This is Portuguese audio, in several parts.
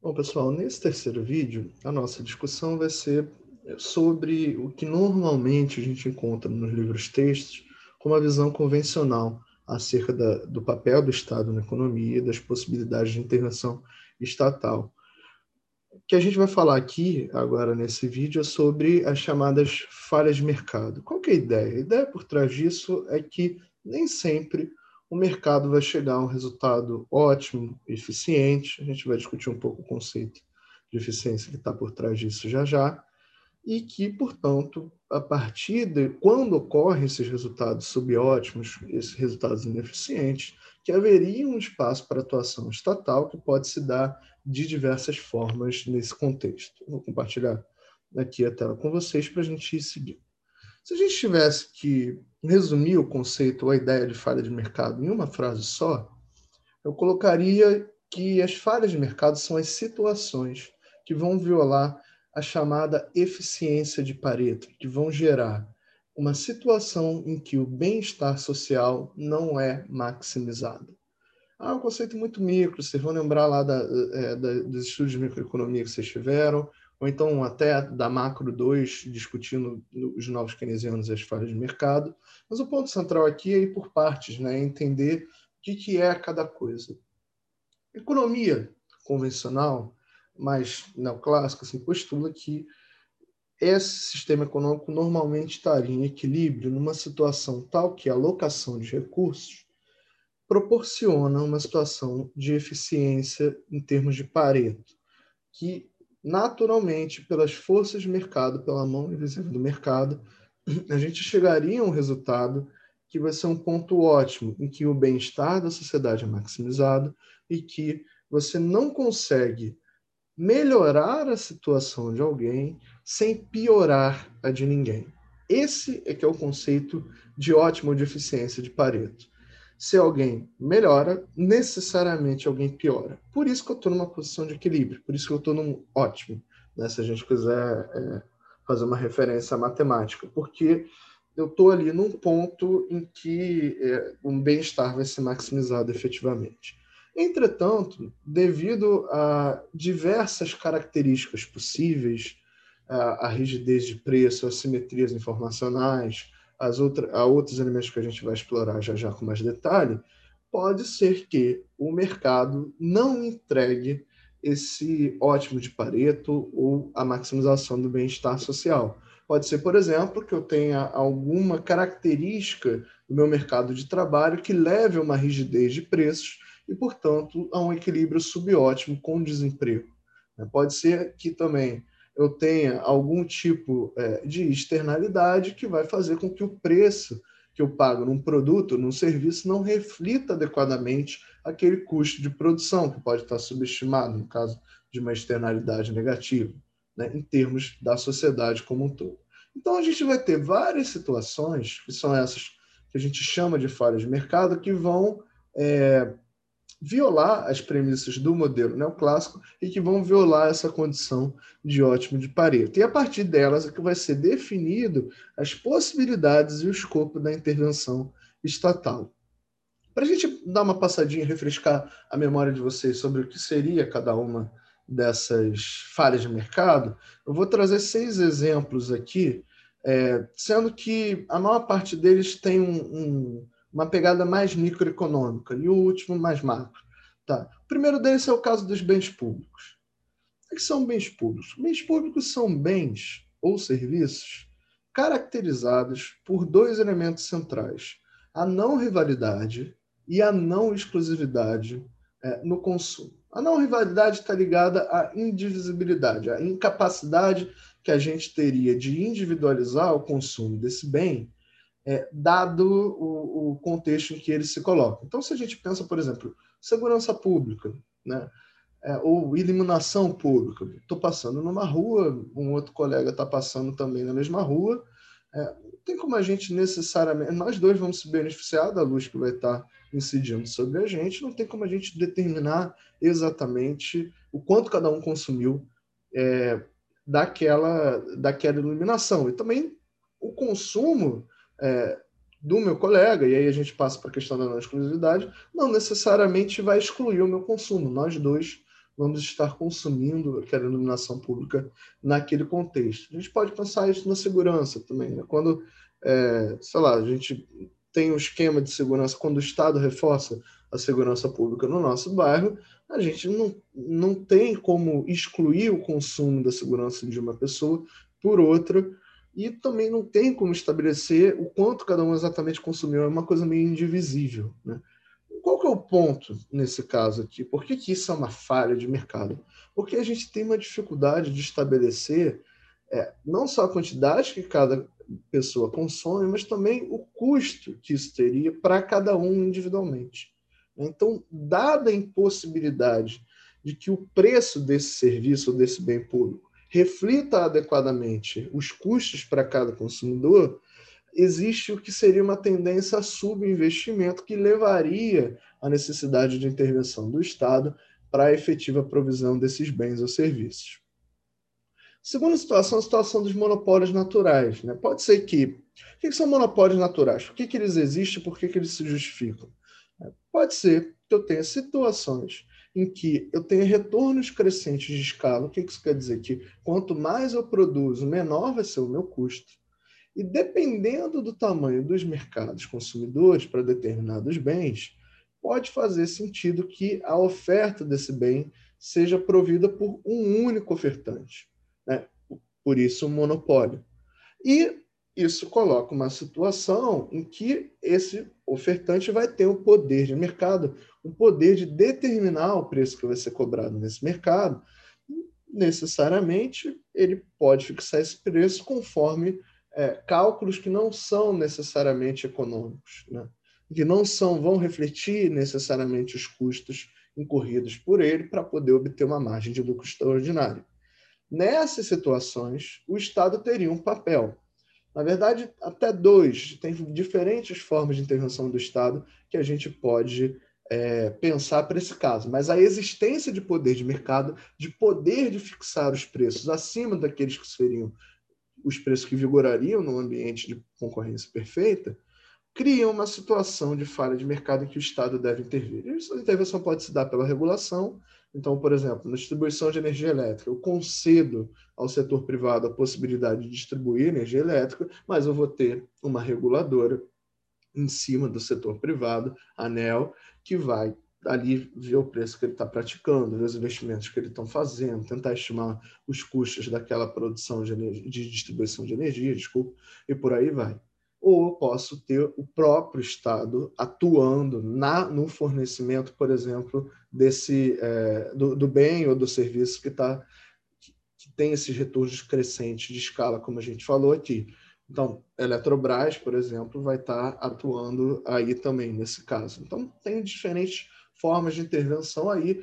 Bom, pessoal, nesse terceiro vídeo, a nossa discussão vai ser sobre o que normalmente a gente encontra nos livros textos como a visão convencional acerca da, do papel do Estado na economia e das possibilidades de intervenção estatal. O que a gente vai falar aqui, agora nesse vídeo, é sobre as chamadas falhas de mercado. Qual é a ideia? A ideia por trás disso é que nem sempre o mercado vai chegar a um resultado ótimo, eficiente. A gente vai discutir um pouco o conceito de eficiência que está por trás disso já já. E que, portanto, a partir de quando ocorrem esses resultados subótimos, esses resultados ineficientes, que haveria um espaço para atuação estatal que pode se dar de diversas formas nesse contexto. Vou compartilhar aqui a tela com vocês para a gente ir seguindo. Se a gente tivesse que resumir o conceito ou a ideia de falha de mercado em uma frase só, eu colocaria que as falhas de mercado são as situações que vão violar a chamada eficiência de Pareto, que vão gerar uma situação em que o bem-estar social não é maximizado. Ah, um conceito muito micro, vocês vão lembrar lá da, é, da, dos estudos de microeconomia que vocês tiveram, ou então até da Macro 2, discutindo os novos keynesianos e as falhas de mercado. Mas o ponto central aqui é ir por partes, né? entender o que, que é cada coisa. Economia convencional, mais neoclássica, assim, postula que esse sistema econômico normalmente estaria em equilíbrio numa situação tal que a alocação de recursos proporciona uma situação de eficiência em termos de Pareto, que naturalmente, pelas forças de mercado, pela mão invisível do mercado, a gente chegaria a um resultado que vai ser um ponto ótimo, em que o bem-estar da sociedade é maximizado e que você não consegue melhorar a situação de alguém sem piorar a de ninguém. Esse é que é o conceito de ótimo de eficiência de Pareto se alguém melhora, necessariamente alguém piora. Por isso que eu estou numa posição de equilíbrio, por isso que eu estou num ótimo, né? se a gente quiser é, fazer uma referência à matemática, porque eu estou ali num ponto em que é, um bem-estar vai ser maximizado efetivamente. Entretanto, devido a diversas características possíveis, a, a rigidez de preço, assimetrias informacionais, as outra, a outros elementos que a gente vai explorar já já com mais detalhe, pode ser que o mercado não entregue esse ótimo de Pareto ou a maximização do bem-estar social. Pode ser, por exemplo, que eu tenha alguma característica do meu mercado de trabalho que leve a uma rigidez de preços e, portanto, a um equilíbrio subótimo com o desemprego. Pode ser que também eu tenha algum tipo é, de externalidade que vai fazer com que o preço que eu pago num produto, num serviço, não reflita adequadamente aquele custo de produção, que pode estar subestimado, no caso de uma externalidade negativa, né, em termos da sociedade como um todo. Então, a gente vai ter várias situações, que são essas que a gente chama de falhas de mercado, que vão é, violar as premissas do modelo neoclássico e que vão violar essa condição de ótimo de Pareto. E a partir delas é que vai ser definido as possibilidades e o escopo da intervenção estatal. Para a gente dar uma passadinha, refrescar a memória de vocês sobre o que seria cada uma dessas falhas de mercado, eu vou trazer seis exemplos aqui, é, sendo que a maior parte deles tem um, um uma pegada mais microeconômica, e o último mais macro. Tá. O primeiro deles é o caso dos bens públicos. O que são bens públicos? Bens públicos são bens ou serviços caracterizados por dois elementos centrais: a não rivalidade e a não exclusividade é, no consumo. A não rivalidade está ligada à indivisibilidade, à incapacidade que a gente teria de individualizar o consumo desse bem é, dado o, o, contexto em que ele se coloca. Então, se a gente pensa, por exemplo, segurança pública, né? É, ou iluminação pública. Estou passando numa rua, um outro colega está passando também na mesma rua. É, não tem como a gente necessariamente. Nós dois vamos se beneficiar da luz que vai estar tá incidindo sobre a gente, não tem como a gente determinar exatamente o quanto cada um consumiu é, daquela, daquela iluminação. E também o consumo é, do meu colega, e aí a gente passa para a questão da não exclusividade, não necessariamente vai excluir o meu consumo. Nós dois vamos estar consumindo aquela iluminação pública naquele contexto. A gente pode pensar isso na segurança também, né? quando, é, sei lá, a gente tem um esquema de segurança, quando o Estado reforça a segurança pública no nosso bairro, a gente não, não tem como excluir o consumo da segurança de uma pessoa por outra, e também não tem como estabelecer o quanto cada um exatamente consumiu, é uma coisa meio indivisível. Né? Qual que é o ponto nesse caso aqui? Por que, que isso é uma falha de mercado? Porque a gente tem uma dificuldade de estabelecer é, não só a quantidade que cada pessoa consome, mas também o custo que isso teria para cada um individualmente. Então, dada a impossibilidade de que o preço desse serviço ou desse bem público reflita adequadamente os custos para cada consumidor, existe o que seria uma tendência a subinvestimento que levaria à necessidade de intervenção do Estado para a efetiva provisão desses bens ou serviços. Segunda situação, a situação dos monopólios naturais. Né? Pode ser que. O que são monopólios naturais? Por que, que eles existem? Por que, que eles se justificam? Pode ser que eu tenha situações em que eu tenha retornos crescentes de escala. O que isso quer dizer? Que quanto mais eu produzo, menor vai ser o meu custo. E dependendo do tamanho dos mercados consumidores para determinados bens, pode fazer sentido que a oferta desse bem seja provida por um único ofertante. Né? Por isso, um monopólio. E isso coloca uma situação em que esse ofertante vai ter o poder de mercado, o poder de determinar o preço que vai ser cobrado nesse mercado. Necessariamente, ele pode fixar esse preço conforme é, cálculos que não são necessariamente econômicos, né? que não são vão refletir necessariamente os custos incorridos por ele para poder obter uma margem de lucro extraordinária. Nessas situações, o Estado teria um papel na verdade, até dois. Tem diferentes formas de intervenção do Estado que a gente pode é, pensar para esse caso. Mas a existência de poder de mercado, de poder de fixar os preços acima daqueles que seriam os preços que vigorariam no ambiente de concorrência perfeita, cria uma situação de falha de mercado em que o Estado deve intervir. Essa intervenção pode se dar pela regulação, então, por exemplo, na distribuição de energia elétrica, eu concedo ao setor privado a possibilidade de distribuir energia elétrica, mas eu vou ter uma reguladora em cima do setor privado, ANEL, que vai ali ver o preço que ele está praticando, ver os investimentos que ele está fazendo, tentar estimar os custos daquela produção de, energia, de distribuição de energia, desculpa, e por aí vai ou eu posso ter o próprio Estado atuando na, no fornecimento, por exemplo, desse é, do, do, bem ou do serviço que, tá, que, que tem esses retornos crescentes de escala, como a gente falou aqui. Então, Eletrobras, por exemplo, vai estar tá atuando aí também nesse caso. Então, tem diferentes formas de intervenção aí.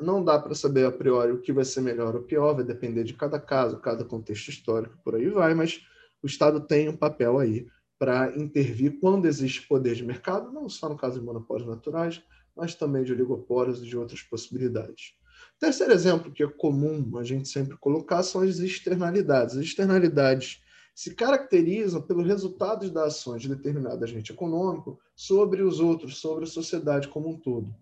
Não dá para saber a priori o que vai ser melhor ou pior, vai depender de cada caso, cada contexto histórico, por aí vai, mas o Estado tem um papel aí para intervir quando existe poder de mercado, não só no caso de monopólios naturais, mas também de oligopólios e de outras possibilidades. Terceiro exemplo que é comum a gente sempre colocar são as externalidades. As externalidades se caracterizam pelos resultados das ações de determinado agente econômico sobre os outros, sobre a sociedade como um todo.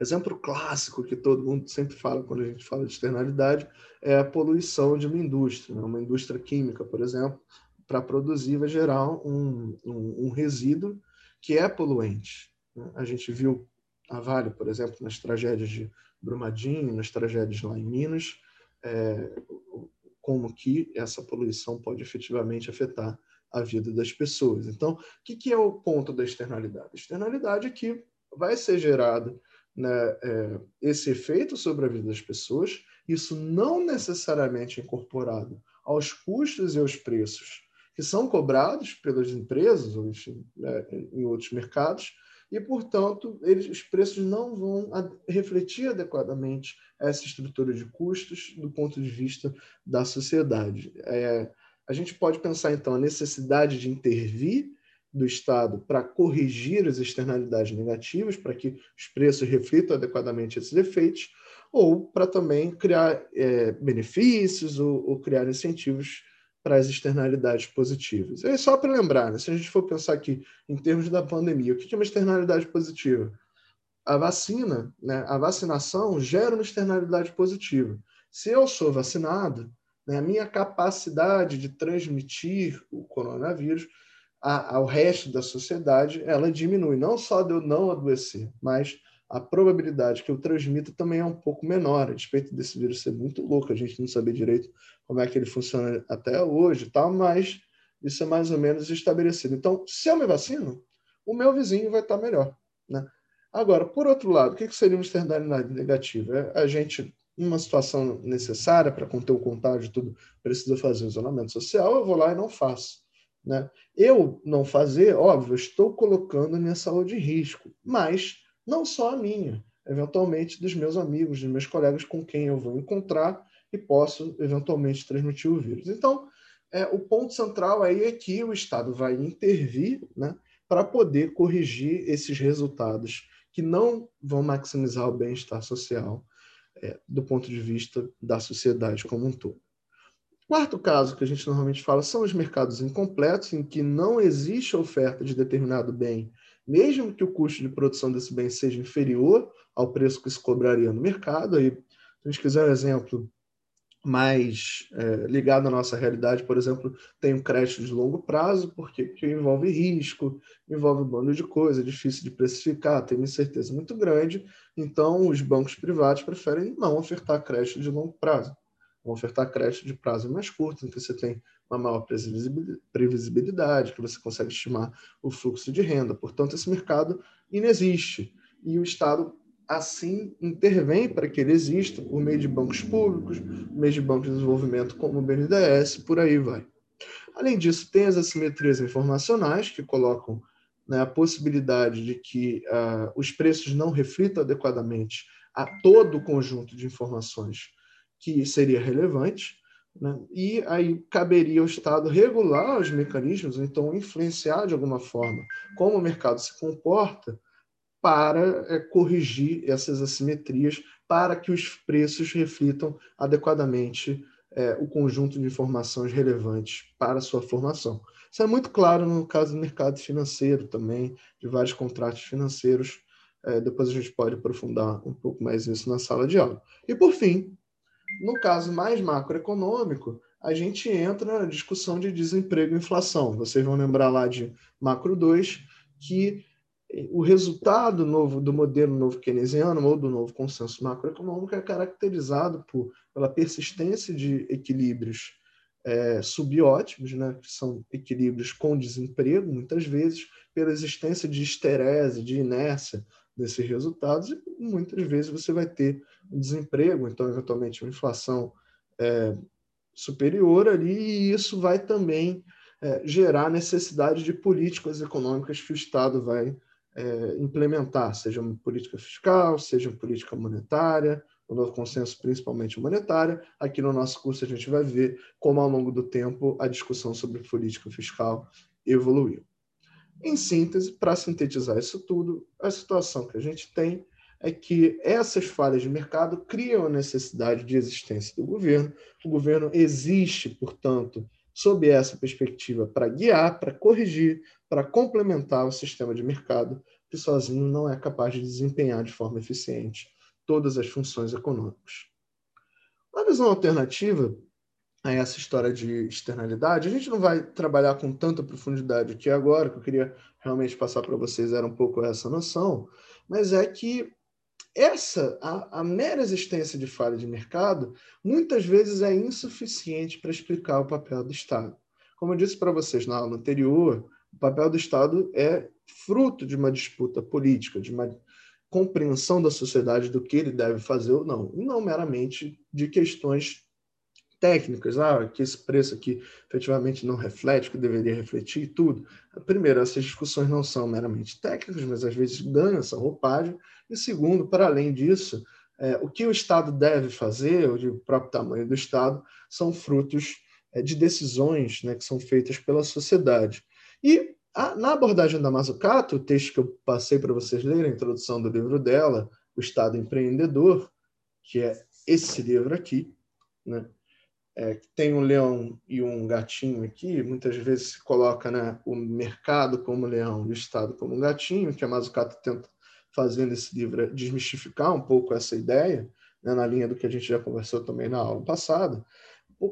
Exemplo clássico que todo mundo sempre fala quando a gente fala de externalidade é a poluição de uma indústria, né? uma indústria química, por exemplo, para produzir vai gerar um, um, um, resíduo que é poluente. Né? A gente viu a Vale, por exemplo, nas tragédias de Brumadinho, nas tragédias lá em Minas, é, como que essa poluição pode efetivamente afetar a vida das pessoas. Então, o que, que é o ponto da externalidade? A externalidade é que vai ser gerado né, é, esse efeito sobre a vida das pessoas, isso não necessariamente incorporado aos custos e aos preços que são cobrados pelas empresas, ou né, em outros mercados, e, portanto, eles, os preços não vão refletir adequadamente essa estrutura de custos do ponto de vista da sociedade. É, a gente pode pensar, então, a necessidade de intervir do Estado para corrigir as externalidades negativas, para que os preços reflitam adequadamente esses efeitos, ou para também criar é, benefícios ou, ou criar incentivos para as externalidades positivas. É só para lembrar, né? se a gente for pensar aqui em termos da pandemia, o que é uma externalidade positiva? a vacina, né, a vacinação gera uma externalidade positiva. Se eu sou vacinado, né, a minha capacidade de transmitir o coronavírus ao resto da sociedade, ela diminui. Não só de eu não adoecer, mas a probabilidade que eu transmita também é um pouco menor, a despeito desse vírus ser muito louco, a gente não saber direito como é que ele funciona até hoje, tal, mas isso é mais ou menos estabelecido. Então, se eu me vacino, o meu vizinho vai estar melhor. Né? Agora, por outro lado, o que seria uma externalidade negativa? É a gente, numa situação necessária para conter o contágio, tudo, precisa fazer isolamento social, eu vou lá e não faço. Né? Eu não fazer, óbvio, estou colocando minha saúde em risco, mas não só a minha, eventualmente dos meus amigos, dos meus colegas com quem eu vou encontrar e posso eventualmente transmitir o vírus. Então, é, o ponto central aí é que o Estado vai intervir né, para poder corrigir esses resultados que não vão maximizar o bem-estar social é, do ponto de vista da sociedade como um todo. Quarto caso que a gente normalmente fala são os mercados incompletos, em que não existe oferta de determinado bem mesmo que o custo de produção desse bem seja inferior ao preço que se cobraria no mercado. Aí, se a gente quiser um exemplo mais é, ligado à nossa realidade, por exemplo, tem um crédito de longo prazo, porque, porque envolve risco, envolve um bando de coisa, é difícil de precificar, tem uma incerteza muito grande, então os bancos privados preferem não ofertar crédito de longo prazo, vão ofertar crédito de prazo mais curto, em que você tem uma maior previsibilidade, que você consegue estimar o fluxo de renda. Portanto, esse mercado inexiste. E o Estado, assim, intervém para que ele exista por meio de bancos públicos, por meio de bancos de desenvolvimento como o BNDES, por aí vai. Além disso, tem as assimetrias informacionais, que colocam né, a possibilidade de que uh, os preços não reflitam adequadamente a todo o conjunto de informações que seria relevante. Né? E aí caberia ao Estado regular os mecanismos, então influenciar de alguma forma como o mercado se comporta para é, corrigir essas assimetrias, para que os preços reflitam adequadamente é, o conjunto de informações relevantes para a sua formação. Isso é muito claro no caso do mercado financeiro também, de vários contratos financeiros. É, depois a gente pode aprofundar um pouco mais nisso na sala de aula. E por fim, no caso mais macroeconômico, a gente entra na discussão de desemprego e inflação. Vocês vão lembrar lá de Macro 2 que o resultado novo do modelo novo keynesiano ou do novo consenso macroeconômico é caracterizado por, pela persistência de equilíbrios é, subótimos, né, que são equilíbrios com desemprego, muitas vezes, pela existência de esterese, de inércia desses resultados, e muitas vezes você vai ter desemprego, então, eventualmente, uma inflação é, superior ali, e isso vai também é, gerar necessidade de políticas econômicas que o Estado vai é, implementar, seja uma política fiscal, seja uma política monetária, o novo consenso principalmente monetária. Aqui no nosso curso a gente vai ver como ao longo do tempo a discussão sobre política fiscal evoluiu. Em síntese, para sintetizar isso tudo, a situação que a gente tem é que essas falhas de mercado criam a necessidade de existência do governo. O governo existe, portanto, sob essa perspectiva, para guiar, para corrigir, para complementar o sistema de mercado, que sozinho não é capaz de desempenhar de forma eficiente todas as funções econômicas. Uma visão alternativa a essa história de externalidade, a gente não vai trabalhar com tanta profundidade aqui agora, que eu queria realmente passar para vocês era um pouco essa noção, mas é que essa a, a, mera existência de falha de mercado muitas vezes é insuficiente para explicar o papel do Estado. Como eu disse para vocês na aula anterior, o papel do Estado é fruto de uma disputa política, de uma compreensão da sociedade do que ele deve fazer ou não, e não meramente de questões técnicas, ah, que esse preço aqui efetivamente não reflete, que deveria refletir e tudo. Primeiro, essas discussões não são meramente técnicas, mas às vezes ganham essa roupagem. E segundo, para além disso, é, o que o Estado deve fazer, ou o próprio tamanho do Estado, são frutos é, de decisões né, que são feitas pela sociedade. E a, na abordagem da Mazzucato, o texto que eu passei para vocês lerem, a introdução do livro dela, O Estado Empreendedor, que é esse livro aqui, né, é, tem um leão e um gatinho aqui, muitas vezes se coloca né, o mercado como leão e o Estado como gatinho, que a Mazzucato tenta fazer nesse livro é desmistificar um pouco essa ideia, né, na linha do que a gente já conversou também na aula passada,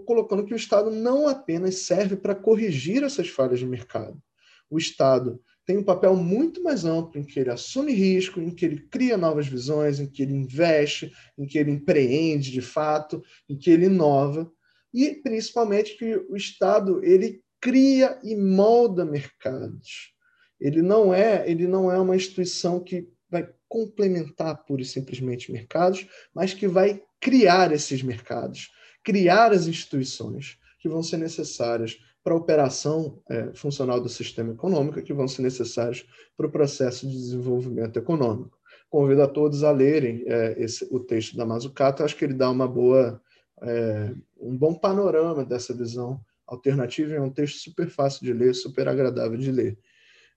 colocando que o Estado não apenas serve para corrigir essas falhas de mercado. O Estado tem um papel muito mais amplo em que ele assume risco, em que ele cria novas visões, em que ele investe, em que ele empreende de fato, em que ele inova e principalmente que o Estado ele cria e molda mercados. Ele não é, ele não é uma instituição que vai complementar pura e simplesmente mercados, mas que vai criar esses mercados, criar as instituições que vão ser necessárias para a operação é, funcional do sistema econômico, que vão ser necessárias para o processo de desenvolvimento econômico. Convido a todos a lerem é, esse, o texto da Mazzucato, acho que ele dá uma boa, é, um bom panorama dessa visão alternativa, é um texto super fácil de ler, super agradável de ler.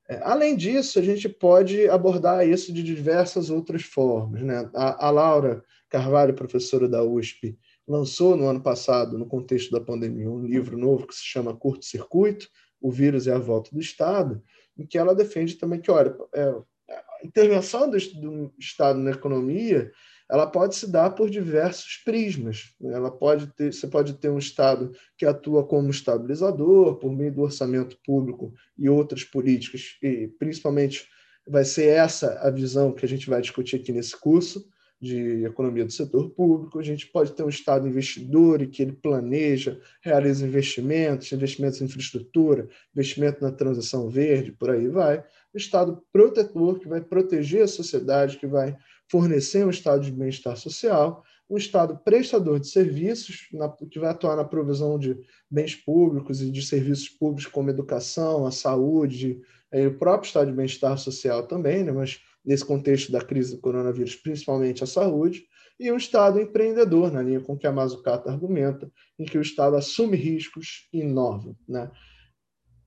É, além disso, a gente pode abordar isso de diversas outras formas. Né? A, a Laura Carvalho, professora da USP, lançou no ano passado, no contexto da pandemia, um livro novo que se chama Curto Circuito, O Vírus e a Volta do Estado, em que ela defende também que, olha, é, a intervenção do, do, Estado na economia ela pode se dar por diversos prismas. Ela pode ter, você pode ter um Estado que atua como estabilizador, por meio do orçamento público e outras políticas, e principalmente vai ser essa a visão que a gente vai discutir aqui nesse curso de economia do setor público, a gente pode ter um Estado investidor e que ele planeja, realiza investimentos, investimentos em infraestrutura, investimento na transição verde, por aí vai. O Estado protetor, que vai proteger a sociedade, que vai fornecer um estado de bem-estar social, um Estado prestador de serviços, na, que vai atuar na provisão de bens públicos e de serviços públicos como educação, a saúde, o próprio estado de bem-estar social também, né, mas nesse contexto da crise do coronavírus, principalmente a saúde, e um Estado empreendedor, na linha com que a Mazzucato argumenta, em que o Estado assume riscos e inova. Né?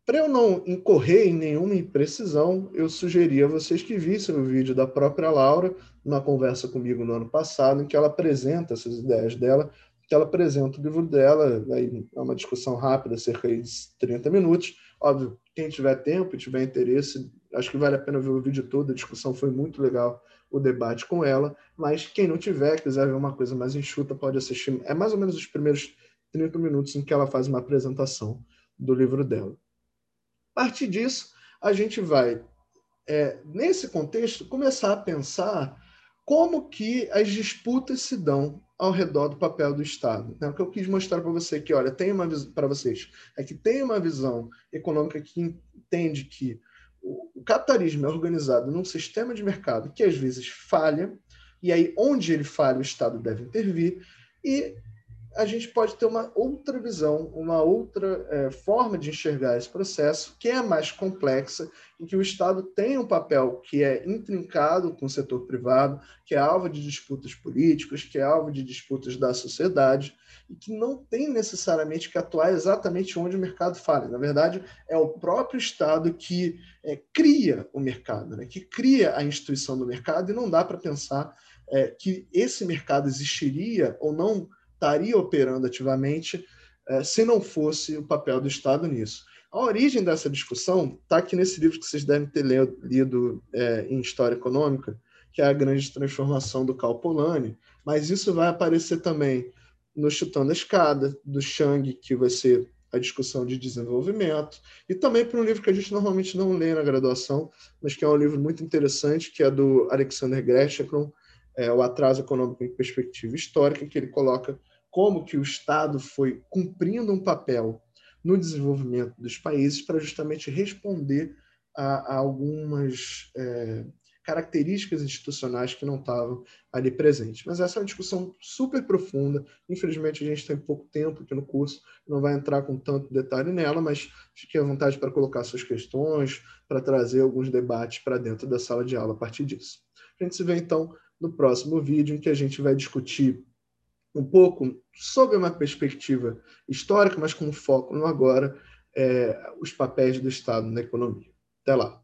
Para eu não incorrer em nenhuma imprecisão, eu sugeri a vocês que vissem o vídeo da própria Laura, numa conversa comigo no ano passado, em que ela apresenta essas ideias dela, que ela apresenta o livro dela, aí é uma discussão rápida, cerca de 30 minutos. Óbvio, quem tiver tempo e tiver interesse, acho que vale a pena ver o vídeo todo, a discussão foi muito legal, o debate com ela, mas quem não tiver, quiser ver uma coisa mais enxuta, pode assistir, é mais ou menos os primeiros 30 minutos em que ela faz uma apresentação do livro dela. A partir disso, a gente vai, é, nesse contexto, começar a pensar como que as disputas se dão ao redor do papel do Estado. Né? O que eu quis mostrar para você que, olha, tem uma para vocês é que tem uma visão econômica que entende que o capitalismo é organizado num sistema de mercado que às vezes falha, e aí onde ele falha o Estado deve intervir, e a gente pode ter uma outra visão, uma outra é, forma de enxergar esse processo, que é mais complexa, em que o Estado tem um papel que é intrincado com o setor privado, que é alvo de disputas políticas, que é alvo de disputas da sociedade, e que não tem necessariamente que atuar exatamente onde o mercado falha. Na verdade, é o próprio Estado que é, cria o mercado, né? que cria a instituição do mercado, e não dá para pensar é, que esse mercado existiria ou não estaria operando ativamente é, se não fosse o papel do Estado nisso. A origem dessa discussão está aqui nesse livro que vocês devem ter lido é, em História Econômica, que é a grande transformação do Cal Polanyi, mas isso vai aparecer também no Chutando a Escada, do Chang, que vai ser a discussão de desenvolvimento, e também para um livro que a gente normalmente não lê na graduação, mas que é um livro muito interessante, que é do Alexander Gresham, é, O Atraso Econômico em Perspectiva Histórica, que ele coloca como que o Estado foi cumprindo um papel no desenvolvimento dos países para justamente responder a, a algumas é, características institucionais que não estavam ali presentes. Mas essa é uma discussão super profunda. Infelizmente, a gente tem pouco tempo aqui no curso, não vai entrar com tanto detalhe nela, mas fique à vontade para colocar suas questões, para trazer alguns debates para dentro da sala de aula a partir disso. A gente se vê, então, no próximo vídeo, em que a gente vai discutir um pouco sob uma perspectiva histórica, mas com foco no agora, é, os papéis do Estado na economia. Até lá.